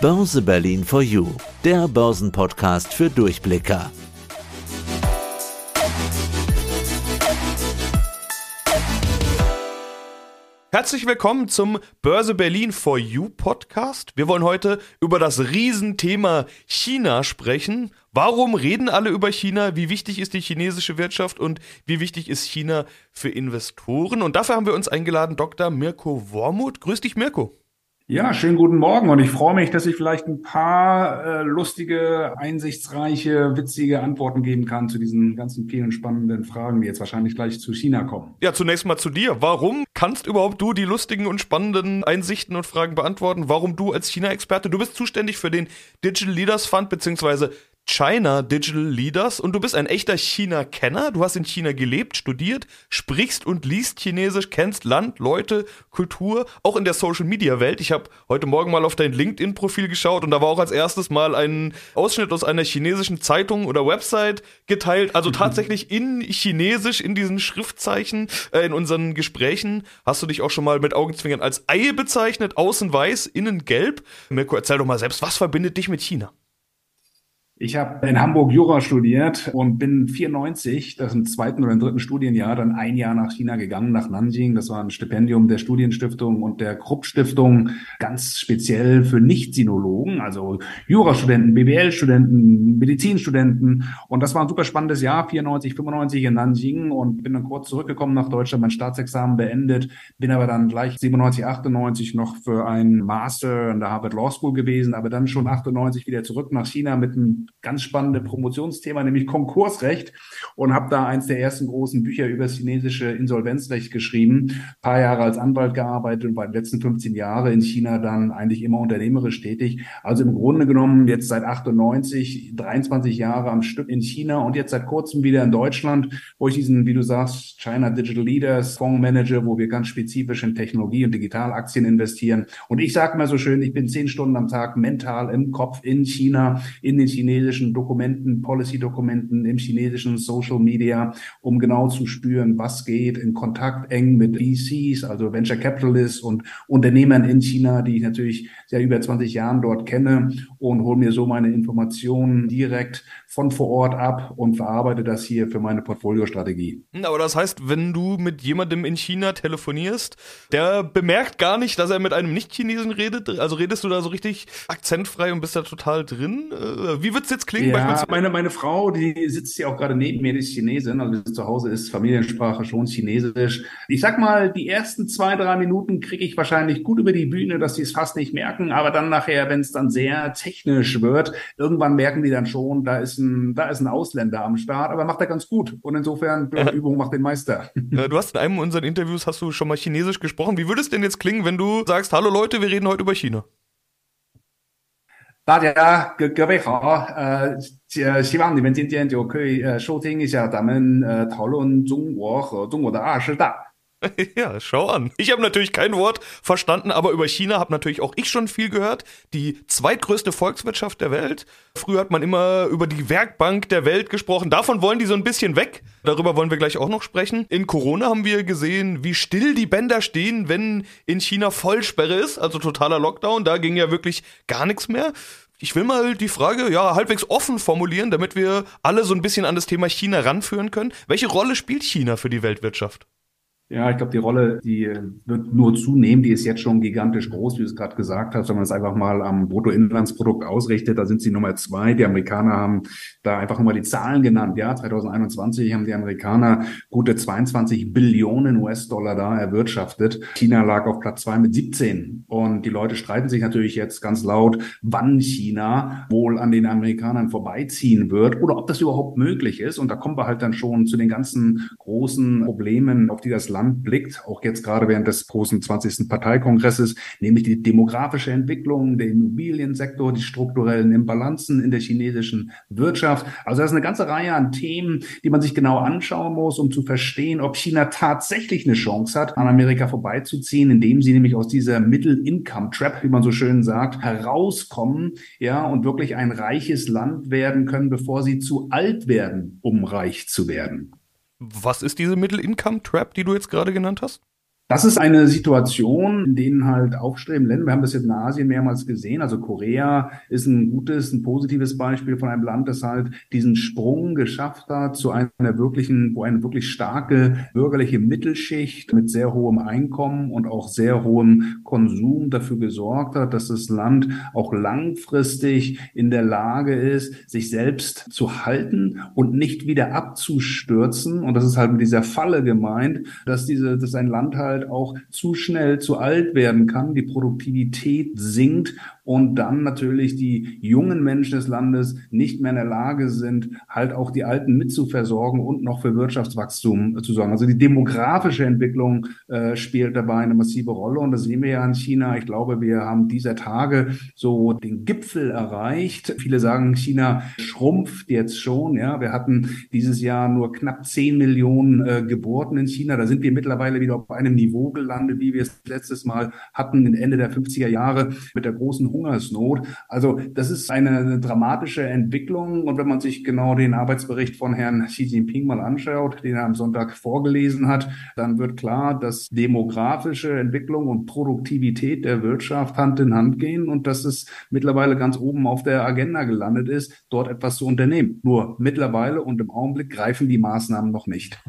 Börse Berlin for You, der Börsenpodcast für Durchblicker. Herzlich willkommen zum Börse Berlin for You Podcast. Wir wollen heute über das Riesenthema China sprechen. Warum reden alle über China? Wie wichtig ist die chinesische Wirtschaft und wie wichtig ist China für Investoren? Und dafür haben wir uns eingeladen Dr. Mirko Wormuth. Grüß dich, Mirko. Ja, schönen guten Morgen und ich freue mich, dass ich vielleicht ein paar äh, lustige, einsichtsreiche, witzige Antworten geben kann zu diesen ganzen vielen spannenden Fragen, die jetzt wahrscheinlich gleich zu China kommen. Ja, zunächst mal zu dir. Warum kannst überhaupt du die lustigen und spannenden Einsichten und Fragen beantworten? Warum du als China-Experte? Du bist zuständig für den Digital Leaders Fund beziehungsweise China Digital Leaders und du bist ein echter China-Kenner. Du hast in China gelebt, studiert, sprichst und liest Chinesisch, kennst Land, Leute, Kultur, auch in der Social-Media-Welt. Ich habe heute Morgen mal auf dein LinkedIn-Profil geschaut und da war auch als erstes mal ein Ausschnitt aus einer chinesischen Zeitung oder Website geteilt. Also tatsächlich in Chinesisch, in diesen Schriftzeichen, äh, in unseren Gesprächen hast du dich auch schon mal mit Augenzwinkern als Ei bezeichnet, außen weiß, innen gelb. Mirko, erzähl doch mal selbst, was verbindet dich mit China? Ich habe in Hamburg Jura studiert und bin 94, das im zweiten oder im dritten Studienjahr, dann ein Jahr nach China gegangen, nach Nanjing. Das war ein Stipendium der Studienstiftung und der Krupp-Stiftung, ganz speziell für Nicht-Sinologen, also Jurastudenten, BWL-Studenten, Medizinstudenten. Und das war ein super spannendes Jahr, 94, 95 in Nanjing und bin dann kurz zurückgekommen nach Deutschland, mein Staatsexamen beendet, bin aber dann gleich 97, 98 noch für einen Master an der Harvard Law School gewesen, aber dann schon 98 wieder zurück nach China mit einem ganz spannende Promotionsthema, nämlich Konkursrecht und habe da eins der ersten großen Bücher über das chinesische Insolvenzrecht geschrieben, Ein paar Jahre als Anwalt gearbeitet und bei den letzten 15 Jahre in China dann eigentlich immer unternehmerisch tätig. Also im Grunde genommen jetzt seit 98, 23 Jahre am Stück in China und jetzt seit kurzem wieder in Deutschland, wo ich diesen, wie du sagst, China Digital Leaders Fonds manage, wo wir ganz spezifisch in Technologie und Digitalaktien investieren. Und ich sage mal so schön, ich bin zehn Stunden am Tag mental im Kopf in China, in den chinesischen chinesischen Dokumenten, Policy-Dokumenten, im chinesischen Social Media, um genau zu spüren, was geht, in Kontakt eng mit VCs, also Venture Capitalists und Unternehmern in China, die ich natürlich seit über 20 Jahren dort kenne und hole mir so meine Informationen direkt von vor Ort ab und verarbeite das hier für meine Portfoliostrategie. Hm, aber das heißt, wenn du mit jemandem in China telefonierst, der bemerkt gar nicht, dass er mit einem Nicht-Chinesen redet, also redest du da so richtig akzentfrei und bist da total drin? Äh, wie wird's jetzt klingen? Ja, meine, meine Frau, die sitzt ja auch gerade neben mir, die ist Chinesin, also zu Hause ist Familiensprache schon Chinesisch. Ich sag mal, die ersten zwei, drei Minuten kriege ich wahrscheinlich gut über die Bühne, dass sie es fast nicht merken, aber dann nachher, wenn es dann sehr technisch wird, irgendwann merken die dann schon, da ist ein, da ist ein Ausländer am Start, aber macht er ganz gut. Und insofern, ja. Übung macht den Meister. Du hast in einem unserer Interviews hast du schon mal Chinesisch gesprochen. Wie würde es denn jetzt klingen, wenn du sagst, hallo Leute, wir reden heute über China? 大家 Ja, schau an. Ich habe natürlich kein Wort verstanden, aber über China habe natürlich auch ich schon viel gehört. Die zweitgrößte Volkswirtschaft der Welt. Früher hat man immer über die Werkbank der Welt gesprochen. Davon wollen die so ein bisschen weg. Darüber wollen wir gleich auch noch sprechen. In Corona haben wir gesehen, wie still die Bänder stehen, wenn in China Vollsperre ist, also totaler Lockdown. Da ging ja wirklich gar nichts mehr. Ich will mal die Frage ja halbwegs offen formulieren, damit wir alle so ein bisschen an das Thema China ranführen können. Welche Rolle spielt China für die Weltwirtschaft? Ja, ich glaube, die Rolle, die wird nur zunehmen. Die ist jetzt schon gigantisch groß, wie du es gerade gesagt hast. Wenn man es einfach mal am Bruttoinlandsprodukt ausrichtet, da sind sie Nummer zwei. Die Amerikaner haben da einfach mal die Zahlen genannt. Ja, 2021 haben die Amerikaner gute 22 Billionen US-Dollar da erwirtschaftet. China lag auf Platz zwei mit 17. Und die Leute streiten sich natürlich jetzt ganz laut, wann China wohl an den Amerikanern vorbeiziehen wird oder ob das überhaupt möglich ist. Und da kommen wir halt dann schon zu den ganzen großen Problemen, auf die das Land Land blickt, auch jetzt gerade während des großen 20. Parteikongresses, nämlich die demografische Entwicklung, der Immobiliensektor, die strukturellen Imbalanzen in der chinesischen Wirtschaft. Also das ist eine ganze Reihe an Themen, die man sich genau anschauen muss, um zu verstehen, ob China tatsächlich eine Chance hat, an Amerika vorbeizuziehen, indem sie nämlich aus dieser Middle-Income-Trap, wie man so schön sagt, herauskommen, ja, und wirklich ein reiches Land werden können, bevor sie zu alt werden, um reich zu werden. Was ist diese Middle-Income-Trap, die du jetzt gerade genannt hast? Das ist eine Situation, in denen halt aufstrebende Länder, wir haben das jetzt in Asien mehrmals gesehen, also Korea ist ein gutes, ein positives Beispiel von einem Land, das halt diesen Sprung geschafft hat zu einer wirklichen, wo eine wirklich starke bürgerliche Mittelschicht mit sehr hohem Einkommen und auch sehr hohem Konsum dafür gesorgt hat, dass das Land auch langfristig in der Lage ist, sich selbst zu halten und nicht wieder abzustürzen. Und das ist halt mit dieser Falle gemeint, dass diese, dass ein Land halt halt auch zu schnell zu alt werden kann, die Produktivität sinkt und dann natürlich die jungen Menschen des Landes nicht mehr in der Lage sind, halt auch die Alten mitzuversorgen und noch für Wirtschaftswachstum zu sorgen. Also die demografische Entwicklung äh, spielt dabei eine massive Rolle und das sehen wir ja in China. Ich glaube, wir haben dieser Tage so den Gipfel erreicht. Viele sagen, China schrumpft jetzt schon. Ja, wir hatten dieses Jahr nur knapp 10 Millionen äh, Geburten in China. Da sind wir mittlerweile wieder auf einem Niveau gelandet, wie wir es letztes Mal hatten, Ende der 50er Jahre mit der großen Hungersnot. Also das ist eine, dramatische Entwicklung. Und wenn man sich genau den Arbeitsbericht von Herrn Xi Jinping mal anschaut, den er am Sonntag vorgelesen hat, dann wird klar, dass demografische Entwicklung und Produktivität der Wirtschaft Hand in Hand gehen und dass es mittlerweile ganz oben auf der Agenda gelandet ist, dort etwas zu unternehmen. Nur mittlerweile und im Augenblick greifen die Maßnahmen noch nicht.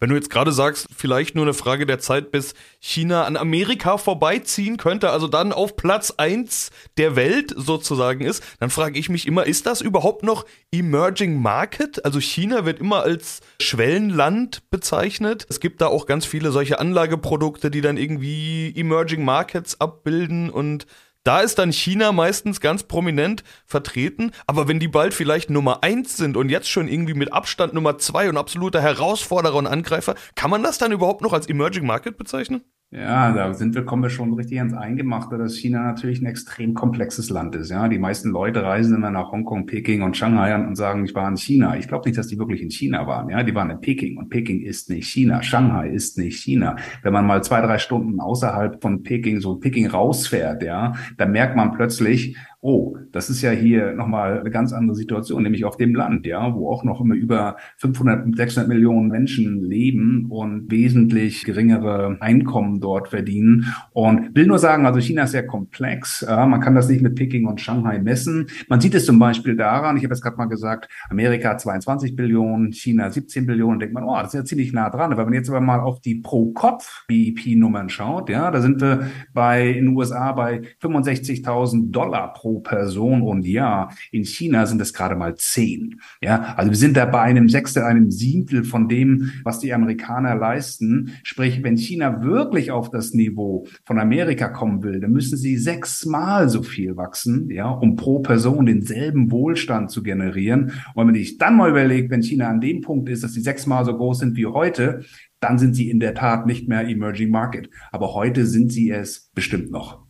Wenn du jetzt gerade sagst, vielleicht nur eine Frage der Zeit, bis China an Amerika vorbeiziehen könnte, also dann auf Platz eins der Welt sozusagen ist, dann frage ich mich immer, ist das überhaupt noch Emerging Market? Also China wird immer als Schwellenland bezeichnet. Es gibt da auch ganz viele solche Anlageprodukte, die dann irgendwie Emerging Markets abbilden und da ist dann China meistens ganz prominent vertreten, aber wenn die bald vielleicht Nummer eins sind und jetzt schon irgendwie mit Abstand Nummer zwei und absoluter Herausforderer und Angreifer, kann man das dann überhaupt noch als Emerging Market bezeichnen? Ja, da sind wir, kommen wir schon richtig ans Eingemachte, dass China natürlich ein extrem komplexes Land ist. Ja, die meisten Leute reisen immer nach Hongkong, Peking und Shanghai und sagen, ich war in China. Ich glaube nicht, dass die wirklich in China waren. Ja, die waren in Peking und Peking ist nicht China. Shanghai ist nicht China. Wenn man mal zwei, drei Stunden außerhalb von Peking, so Peking rausfährt, ja, dann merkt man plötzlich, oh, das ist ja hier nochmal eine ganz andere Situation, nämlich auf dem Land, ja, wo auch noch immer über 500, 600 Millionen Menschen leben und wesentlich geringere Einkommen dort verdienen. Und will nur sagen, also China ist sehr komplex. Ja, man kann das nicht mit Peking und Shanghai messen. Man sieht es zum Beispiel daran, ich habe jetzt gerade mal gesagt, Amerika 22 Billionen, China 17 Billionen, denkt man, oh, das ist ja ziemlich nah dran. Aber wenn man jetzt aber mal auf die Pro-Kopf-BIP-Nummern schaut, ja, da sind wir bei in den USA bei 65.000 Dollar pro Person und Jahr. In China sind es gerade mal zehn. Ja, also wir sind da bei einem Sechstel, einem Siebtel von dem, was die Amerikaner leisten. Sprich, wenn China wirklich auf das Niveau von Amerika kommen will, dann müssen sie sechsmal so viel wachsen, ja, um pro Person denselben Wohlstand zu generieren. Und wenn ich dann mal überlege, wenn China an dem Punkt ist, dass sie sechsmal so groß sind wie heute, dann sind sie in der Tat nicht mehr Emerging Market. Aber heute sind sie es bestimmt noch.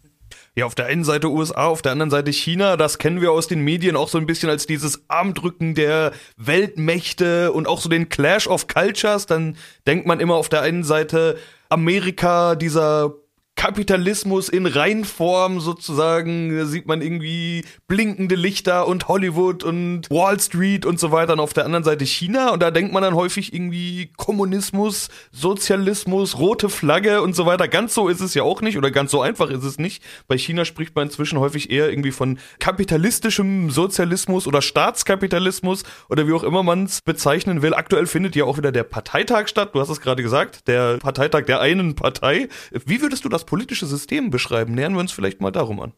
Ja, auf der einen Seite USA, auf der anderen Seite China. Das kennen wir aus den Medien auch so ein bisschen als dieses Armdrücken der Weltmächte und auch so den Clash of Cultures. Dann denkt man immer auf der einen Seite Amerika, dieser Kapitalismus in Reinform sozusagen. Da sieht man irgendwie blinkende Lichter und Hollywood und Wall Street und so weiter. Und auf der anderen Seite China. Und da denkt man dann häufig irgendwie Kommunismus, Sozialismus, rote Flagge und so weiter. Ganz so ist es ja auch nicht oder ganz so einfach ist es nicht. Bei China spricht man inzwischen häufig eher irgendwie von kapitalistischem Sozialismus oder Staatskapitalismus oder wie auch immer man es bezeichnen will. Aktuell findet ja auch wieder der Parteitag statt. Du hast es gerade gesagt. Der Parteitag der einen Partei. Wie würdest du das politische System beschreiben. Nähern wir uns vielleicht mal darum an.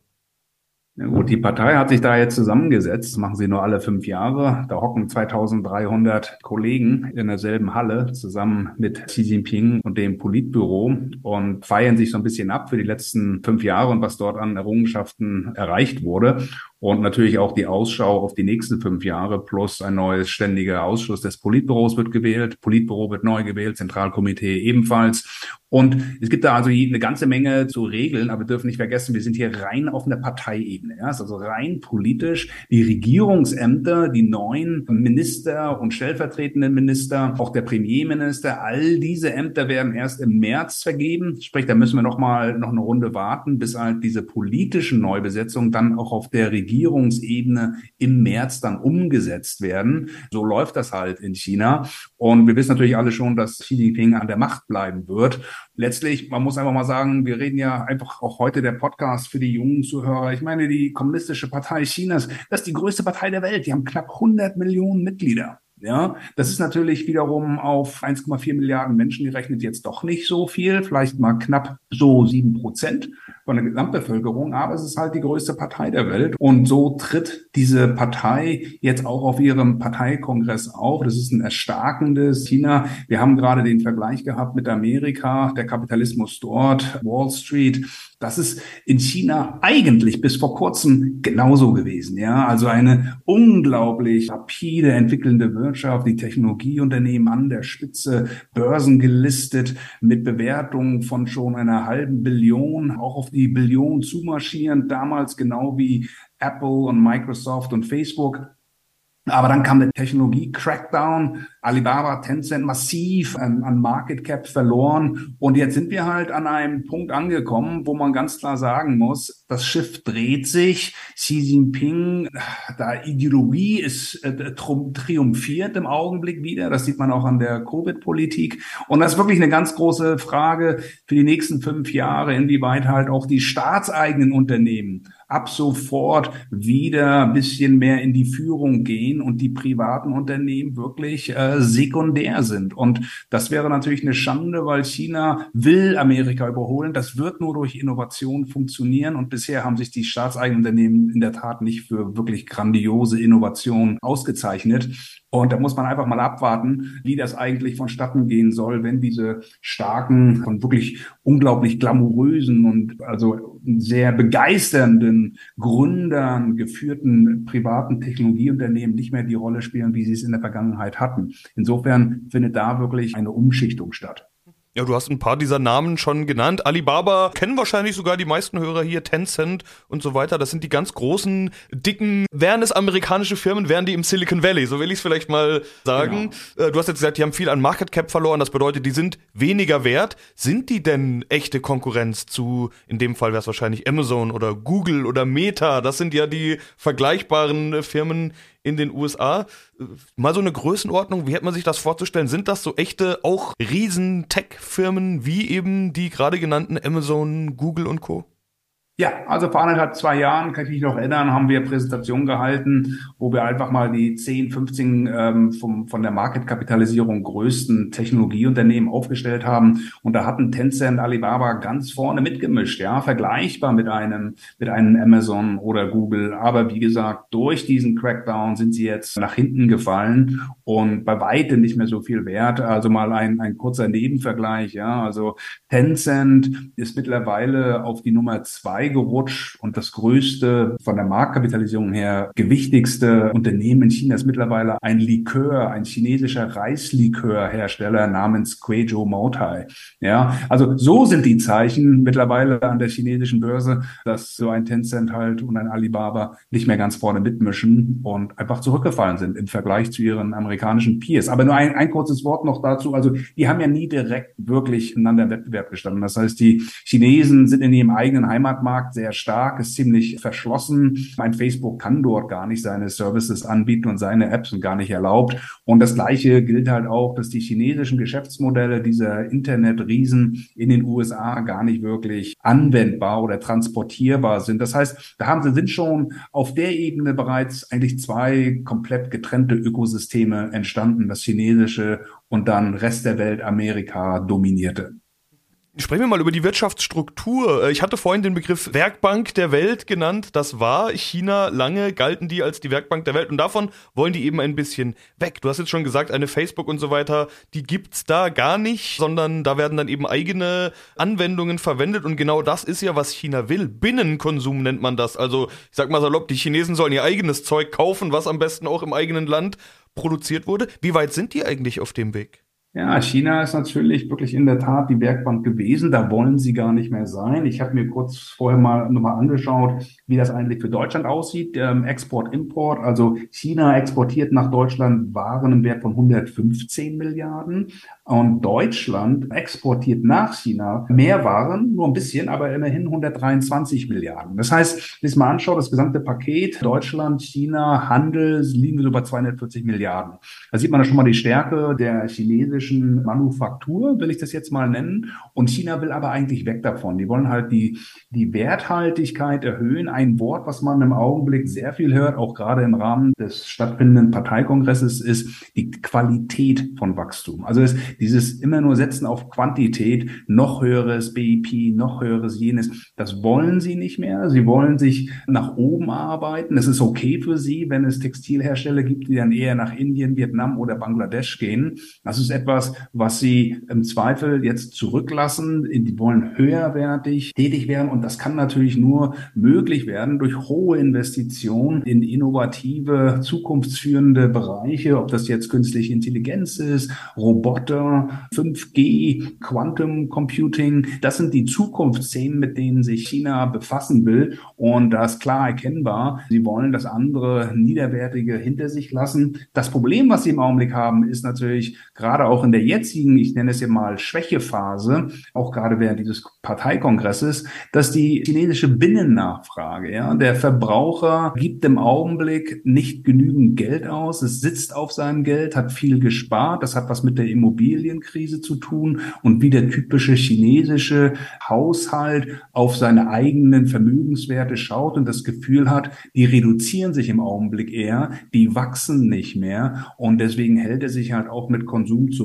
Ja gut, die Partei hat sich da jetzt zusammengesetzt, das machen sie nur alle fünf Jahre. Da hocken 2300 Kollegen in derselben Halle zusammen mit Xi Jinping und dem Politbüro und feiern sich so ein bisschen ab für die letzten fünf Jahre und was dort an Errungenschaften erreicht wurde. Und natürlich auch die Ausschau auf die nächsten fünf Jahre plus ein neues ständiger Ausschuss des Politbüros wird gewählt. Politbüro wird neu gewählt, Zentralkomitee ebenfalls. Und es gibt da also eine ganze Menge zu regeln, aber wir dürfen nicht vergessen, wir sind hier rein auf einer Parteiebene. Ja, ist also rein politisch. Die Regierungsämter, die neuen Minister und stellvertretenden Minister, auch der Premierminister, all diese Ämter werden erst im März vergeben. Sprich, da müssen wir noch mal noch eine Runde warten, bis halt diese politischen Neubesetzungen dann auch auf der Regierung Regierungsebene im März dann umgesetzt werden. So läuft das halt in China. Und wir wissen natürlich alle schon, dass Xi Jinping an der Macht bleiben wird. Letztlich, man muss einfach mal sagen, wir reden ja einfach auch heute der Podcast für die jungen Zuhörer. Ich meine, die Kommunistische Partei Chinas, das ist die größte Partei der Welt. Die haben knapp 100 Millionen Mitglieder. Ja, das ist natürlich wiederum auf 1,4 Milliarden Menschen gerechnet jetzt doch nicht so viel, vielleicht mal knapp so sieben Prozent von der Gesamtbevölkerung, aber es ist halt die größte Partei der Welt. Und so tritt diese Partei jetzt auch auf ihrem Parteikongress auf. Das ist ein erstarkendes China. Wir haben gerade den Vergleich gehabt mit Amerika, der Kapitalismus dort, Wall Street. Das ist in China eigentlich bis vor kurzem genauso gewesen. Ja, also eine unglaublich rapide entwickelnde Wirtschaft, die Technologieunternehmen an der Spitze, Börsen gelistet mit Bewertungen von schon einer halben Billion, auch auf die Billion zumarschieren, damals genau wie Apple und Microsoft und Facebook. Aber dann kam der Technologie-Crackdown, Alibaba, Tencent massiv an, an, Market Cap verloren. Und jetzt sind wir halt an einem Punkt angekommen, wo man ganz klar sagen muss, das Schiff dreht sich. Xi Jinping, da Ideologie ist äh, triumphiert im Augenblick wieder. Das sieht man auch an der Covid-Politik. Und das ist wirklich eine ganz große Frage für die nächsten fünf Jahre, inwieweit halt auch die staatseigenen Unternehmen ab sofort wieder ein bisschen mehr in die Führung gehen und die privaten Unternehmen wirklich äh, sekundär sind. Und das wäre natürlich eine Schande, weil China will Amerika überholen. Das wird nur durch Innovation funktionieren. Und bisher haben sich die staatseigenen Unternehmen in der Tat nicht für wirklich grandiose Innovationen ausgezeichnet. Und da muss man einfach mal abwarten, wie das eigentlich vonstatten gehen soll, wenn diese starken und wirklich unglaublich glamourösen und also sehr begeisternden Gründern geführten privaten Technologieunternehmen nicht mehr die Rolle spielen, wie sie es in der Vergangenheit hatten. Insofern findet da wirklich eine Umschichtung statt. Ja, du hast ein paar dieser Namen schon genannt. Alibaba kennen wahrscheinlich sogar die meisten Hörer hier, Tencent und so weiter. Das sind die ganz großen, dicken, wären es amerikanische Firmen, wären die im Silicon Valley, so will ich es vielleicht mal sagen. Genau. Äh, du hast jetzt gesagt, die haben viel an Market Cap verloren, das bedeutet, die sind weniger wert. Sind die denn echte Konkurrenz zu, in dem Fall wäre es wahrscheinlich Amazon oder Google oder Meta? Das sind ja die vergleichbaren Firmen in den USA. Mal so eine Größenordnung, wie hätte man sich das vorzustellen? Sind das so echte, auch riesen Tech-Firmen wie eben die gerade genannten Amazon, Google und Co.? Ja, also vor anderthalb, zwei Jahren, kann ich mich noch erinnern, haben wir Präsentationen gehalten, wo wir einfach mal die 10, 15 ähm, vom, von der Marketkapitalisierung größten Technologieunternehmen aufgestellt haben. Und da hatten Tencent, Alibaba ganz vorne mitgemischt, ja, vergleichbar mit einem, mit einem Amazon oder Google. Aber wie gesagt, durch diesen Crackdown sind sie jetzt nach hinten gefallen und bei weitem nicht mehr so viel wert. Also mal ein, ein kurzer Nebenvergleich, ja. Also Tencent ist mittlerweile auf die Nummer zwei gerutscht und das größte von der Marktkapitalisierung her gewichtigste Unternehmen in China ist mittlerweile ein Likör, ein chinesischer Reislikörhersteller namens Guizhou Moutai. Ja, also so sind die Zeichen mittlerweile an der chinesischen Börse, dass so ein Tencent halt und ein Alibaba nicht mehr ganz vorne mitmischen und einfach zurückgefallen sind im Vergleich zu ihren amerikanischen Peers. Aber nur ein, ein kurzes Wort noch dazu. Also die haben ja nie direkt wirklich einander im Wettbewerb gestanden. Das heißt, die Chinesen sind in ihrem eigenen Heimatmarkt Markt sehr stark, ist ziemlich verschlossen. Mein Facebook kann dort gar nicht seine Services anbieten und seine Apps und gar nicht erlaubt. Und das Gleiche gilt halt auch, dass die chinesischen Geschäftsmodelle dieser Internetriesen in den USA gar nicht wirklich anwendbar oder transportierbar sind. Das heißt, da haben sie sind schon auf der Ebene bereits eigentlich zwei komplett getrennte Ökosysteme entstanden, das chinesische und dann Rest der Welt Amerika dominierte. Sprechen wir mal über die Wirtschaftsstruktur. Äh, ich hatte vorhin den Begriff Werkbank der Welt genannt. Das war China lange, galten die als die Werkbank der Welt und davon wollen die eben ein bisschen weg. Du hast jetzt schon gesagt, eine Facebook und so weiter, die gibt's da gar nicht, sondern da werden dann eben eigene Anwendungen verwendet und genau das ist ja, was China will. Binnenkonsum nennt man das. Also, ich sag mal salopp, die Chinesen sollen ihr eigenes Zeug kaufen, was am besten auch im eigenen Land produziert wurde. Wie weit sind die eigentlich auf dem Weg? Ja, China ist natürlich wirklich in der Tat die Werkbank gewesen. Da wollen sie gar nicht mehr sein. Ich habe mir kurz vorher mal nochmal angeschaut, wie das eigentlich für Deutschland aussieht. Ähm, Export, Import. Also China exportiert nach Deutschland Waren im Wert von 115 Milliarden. Und Deutschland exportiert nach China mehr Waren, nur ein bisschen, aber immerhin 123 Milliarden. Das heißt, wenn ich mal anschaue, das gesamte Paket Deutschland, China, Handel, liegen bei 240 Milliarden. Da sieht man schon mal die Stärke der chinesischen Manufaktur, will ich das jetzt mal nennen. Und China will aber eigentlich weg davon. Die wollen halt die, die Werthaltigkeit erhöhen. Ein Wort, was man im Augenblick sehr viel hört, auch gerade im Rahmen des stattfindenden Parteikongresses, ist die Qualität von Wachstum. Also es dieses immer nur Setzen auf Quantität, noch höheres BIP, noch höheres jenes, das wollen sie nicht mehr. Sie wollen sich nach oben arbeiten. Es ist okay für sie, wenn es Textilhersteller gibt, die dann eher nach Indien, Vietnam oder Bangladesch gehen. Das ist etwas, was sie im Zweifel jetzt zurücklassen. Die wollen höherwertig tätig werden und das kann natürlich nur möglich werden durch hohe Investitionen in innovative, zukunftsführende Bereiche, ob das jetzt künstliche Intelligenz ist, Roboter, 5G, Quantum Computing. Das sind die Zukunftsszenen, mit denen sich China befassen will. Und da ist klar erkennbar, sie wollen das andere Niederwertige hinter sich lassen. Das Problem, was sie im Augenblick haben, ist natürlich gerade auch in der jetzigen, ich nenne es ja mal Schwächephase, auch gerade während dieses Parteikongresses, dass die chinesische Binnennachfrage, ja, der Verbraucher gibt im Augenblick nicht genügend Geld aus. Es sitzt auf seinem Geld, hat viel gespart. Das hat was mit der Immobilie Immobilienkrise zu tun und wie der typische chinesische Haushalt auf seine eigenen Vermögenswerte schaut und das Gefühl hat, die reduzieren sich im Augenblick eher, die wachsen nicht mehr und deswegen hält er sich halt auch mit Konsum zurück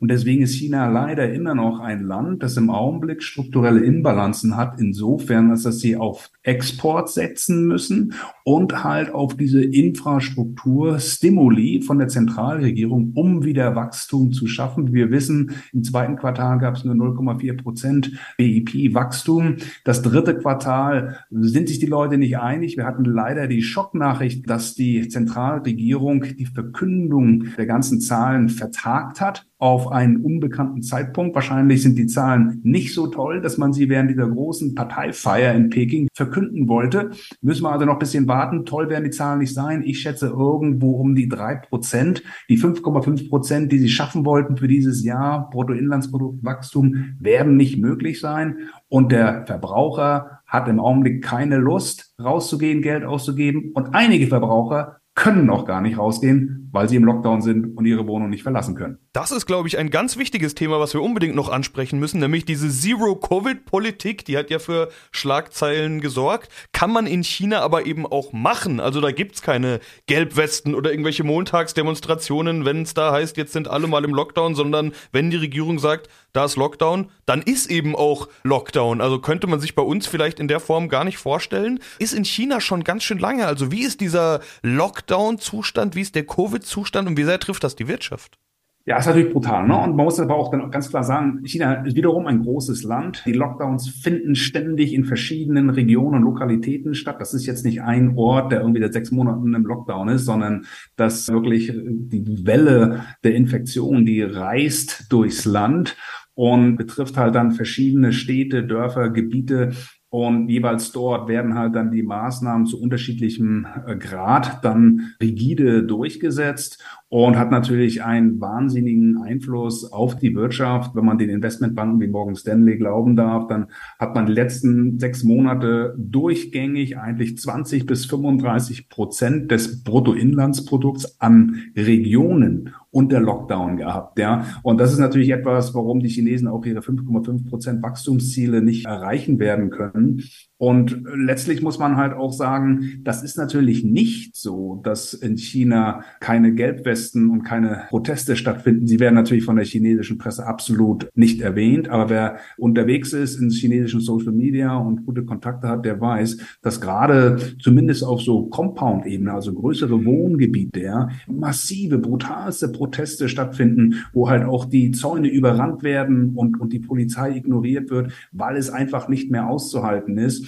und deswegen ist China leider immer noch ein Land, das im Augenblick strukturelle Inbalancen hat, insofern, als dass sie auf Export setzen müssen und halt auf diese Infrastruktur Stimuli von der Zentralregierung, um wieder Wachstum zu schaffen, wir wissen, im zweiten Quartal gab es nur 0,4 Prozent BIP-Wachstum. Das dritte Quartal sind sich die Leute nicht einig. Wir hatten leider die Schocknachricht, dass die Zentralregierung die Verkündung der ganzen Zahlen vertagt hat auf einen unbekannten Zeitpunkt. Wahrscheinlich sind die Zahlen nicht so toll, dass man sie während dieser großen Parteifeier in Peking verkünden wollte. Müssen wir also noch ein bisschen warten. Toll werden die Zahlen nicht sein. Ich schätze irgendwo um die drei Prozent. Die 5,5 Prozent, die sie schaffen wollten für dieses Jahr, Bruttoinlandsproduktwachstum, werden nicht möglich sein. Und der Verbraucher hat im Augenblick keine Lust, rauszugehen, Geld auszugeben. Und einige Verbraucher können noch gar nicht rausgehen, weil sie im Lockdown sind und ihre Wohnung nicht verlassen können. Das ist, glaube ich, ein ganz wichtiges Thema, was wir unbedingt noch ansprechen müssen, nämlich diese Zero-Covid-Politik, die hat ja für Schlagzeilen gesorgt, kann man in China aber eben auch machen. Also da gibt's keine Gelbwesten oder irgendwelche Montagsdemonstrationen, wenn es da heißt, jetzt sind alle mal im Lockdown, sondern wenn die Regierung sagt, da ist Lockdown, dann ist eben auch Lockdown. Also könnte man sich bei uns vielleicht in der Form gar nicht vorstellen. Ist in China schon ganz schön lange. Also wie ist dieser Lockdown-Zustand, wie ist der Covid-Zustand und wie sehr trifft das die Wirtschaft? Ja, ist natürlich brutal. Ne? Und man muss aber auch ganz klar sagen, China ist wiederum ein großes Land. Die Lockdowns finden ständig in verschiedenen Regionen und Lokalitäten statt. Das ist jetzt nicht ein Ort, der irgendwie seit sechs Monaten im Lockdown ist, sondern dass wirklich die Welle der Infektion, die reist durchs Land und betrifft halt dann verschiedene Städte, Dörfer, Gebiete und jeweils dort werden halt dann die Maßnahmen zu unterschiedlichem äh, Grad dann rigide durchgesetzt und hat natürlich einen wahnsinnigen Einfluss auf die Wirtschaft. Wenn man den Investmentbanken wie Morgan Stanley glauben darf, dann hat man die letzten sechs Monate durchgängig eigentlich 20 bis 35 Prozent des Bruttoinlandsprodukts an Regionen unter Lockdown gehabt, ja. Und das ist natürlich etwas, warum die Chinesen auch ihre 5,5 Prozent Wachstumsziele nicht erreichen werden können. Und letztlich muss man halt auch sagen, das ist natürlich nicht so, dass in China keine Gelbwesten und keine Proteste stattfinden. Sie werden natürlich von der chinesischen Presse absolut nicht erwähnt. Aber wer unterwegs ist in chinesischen Social Media und gute Kontakte hat, der weiß, dass gerade zumindest auf so Compound-Ebene, also größere Wohngebiete, ja, massive, brutalste Proteste stattfinden, wo halt auch die Zäune überrannt werden und, und die Polizei ignoriert wird, weil es einfach nicht mehr auszuhalten ist.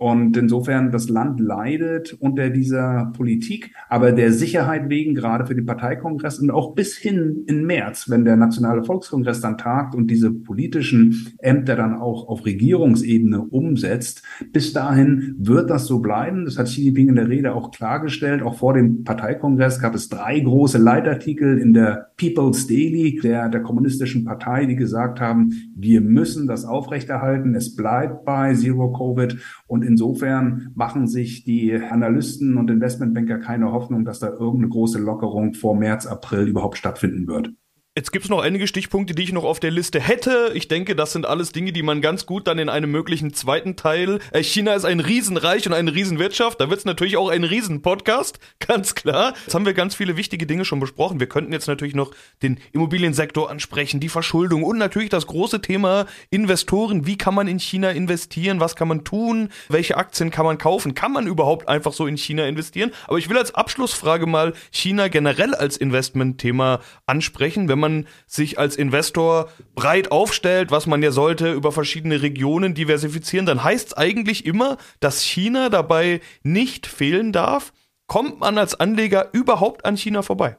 Und insofern, das Land leidet unter dieser Politik, aber der Sicherheit wegen, gerade für den Parteikongress und auch bis hin in März, wenn der Nationale Volkskongress dann tagt und diese politischen Ämter dann auch auf Regierungsebene umsetzt, bis dahin wird das so bleiben. Das hat Xi Jinping in der Rede auch klargestellt. Auch vor dem Parteikongress gab es drei große Leitartikel in der People's Daily der, der kommunistischen Partei, die gesagt haben, wir müssen das aufrechterhalten. Es bleibt bei Zero Covid und insofern machen sich die Analysten und Investmentbanker keine Hoffnung, dass da irgendeine große Lockerung vor März, April überhaupt stattfinden wird. Jetzt gibt es noch einige Stichpunkte, die ich noch auf der Liste hätte. Ich denke, das sind alles Dinge, die man ganz gut dann in einem möglichen zweiten Teil. Äh, China ist ein Riesenreich und eine Riesenwirtschaft. Da wird es natürlich auch ein Riesenpodcast, ganz klar. Jetzt haben wir ganz viele wichtige Dinge schon besprochen. Wir könnten jetzt natürlich noch den Immobiliensektor ansprechen, die Verschuldung und natürlich das große Thema Investoren. Wie kann man in China investieren? Was kann man tun? Welche Aktien kann man kaufen? Kann man überhaupt einfach so in China investieren? Aber ich will als Abschlussfrage mal China generell als Investmentthema ansprechen. Wenn man sich als Investor breit aufstellt, was man ja sollte, über verschiedene Regionen diversifizieren, dann heißt es eigentlich immer, dass China dabei nicht fehlen darf. Kommt man als Anleger überhaupt an China vorbei?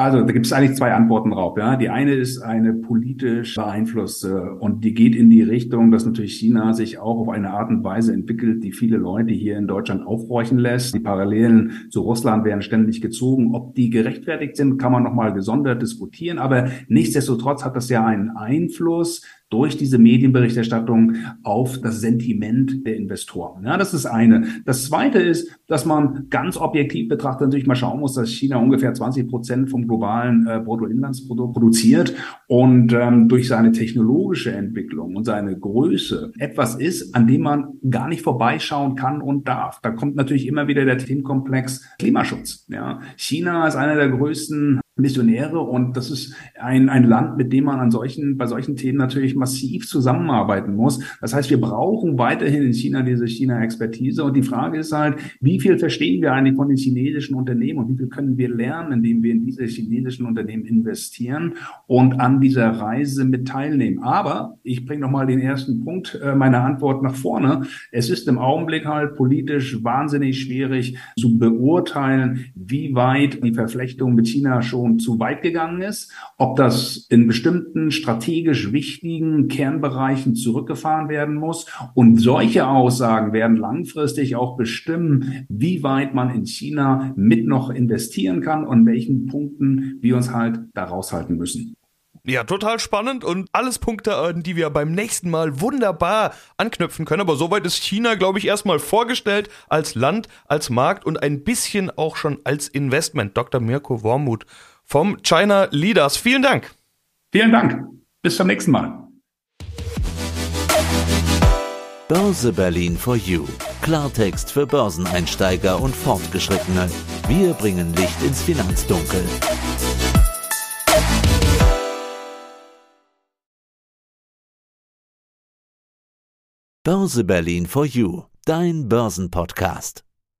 Also da gibt es eigentlich zwei Antworten drauf. Ja. Die eine ist eine politisch beeinflusste und die geht in die Richtung, dass natürlich China sich auch auf eine Art und Weise entwickelt, die viele Leute hier in Deutschland aufhorchen lässt. Die Parallelen zu Russland werden ständig gezogen. Ob die gerechtfertigt sind, kann man nochmal gesondert diskutieren. Aber nichtsdestotrotz hat das ja einen Einfluss durch diese Medienberichterstattung auf das Sentiment der Investoren. Ja, das ist eine. Das zweite ist, dass man ganz objektiv betrachtet natürlich mal schauen muss, dass China ungefähr 20 Prozent vom globalen äh, Bruttoinlandsprodukt produziert und ähm, durch seine technologische Entwicklung und seine Größe etwas ist, an dem man gar nicht vorbeischauen kann und darf. Da kommt natürlich immer wieder der Themenkomplex Klimaschutz. Ja, China ist einer der größten Missionäre und das ist ein, ein Land, mit dem man an solchen, bei solchen Themen natürlich massiv zusammenarbeiten muss. Das heißt, wir brauchen weiterhin in China diese China-Expertise und die Frage ist halt, wie viel verstehen wir eigentlich von den chinesischen Unternehmen und wie viel können wir lernen, indem wir in diese chinesischen Unternehmen investieren und an dieser Reise mit teilnehmen. Aber ich bringe nochmal den ersten Punkt äh, meiner Antwort nach vorne. Es ist im Augenblick halt politisch wahnsinnig schwierig zu beurteilen, wie weit die Verflechtung mit China schon schon zu weit gegangen ist, ob das in bestimmten strategisch wichtigen Kernbereichen zurückgefahren werden muss. Und solche Aussagen werden langfristig auch bestimmen, wie weit man in China mit noch investieren kann und welchen Punkten wir uns halt da raushalten müssen. Ja, total spannend und alles Punkte, an die wir beim nächsten Mal wunderbar anknüpfen können. Aber soweit ist China, glaube ich, erstmal vorgestellt als Land, als Markt und ein bisschen auch schon als Investment. Dr. Mirko Wormuth vom China Leaders. Vielen Dank. Vielen Dank. Bis zum nächsten Mal. Börse Berlin for You. Klartext für Börseneinsteiger und Fortgeschrittene. Wir bringen Licht ins Finanzdunkel. Börse Berlin for You, dein Börsenpodcast.